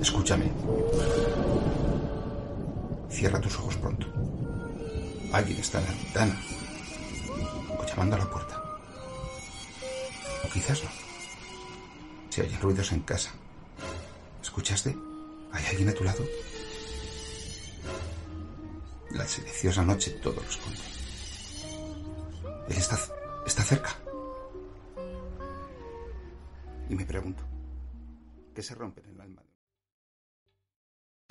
Escúchame. Cierra tus ojos pronto. Alguien está en la ventana. O llamando a la puerta. O quizás no. Si hay ruidos en casa. ¿Escuchaste? ¿Hay alguien a tu lado? La silenciosa noche todo lo esconde. Él está, está cerca. Y me pregunto, ¿qué se rompe en el alma?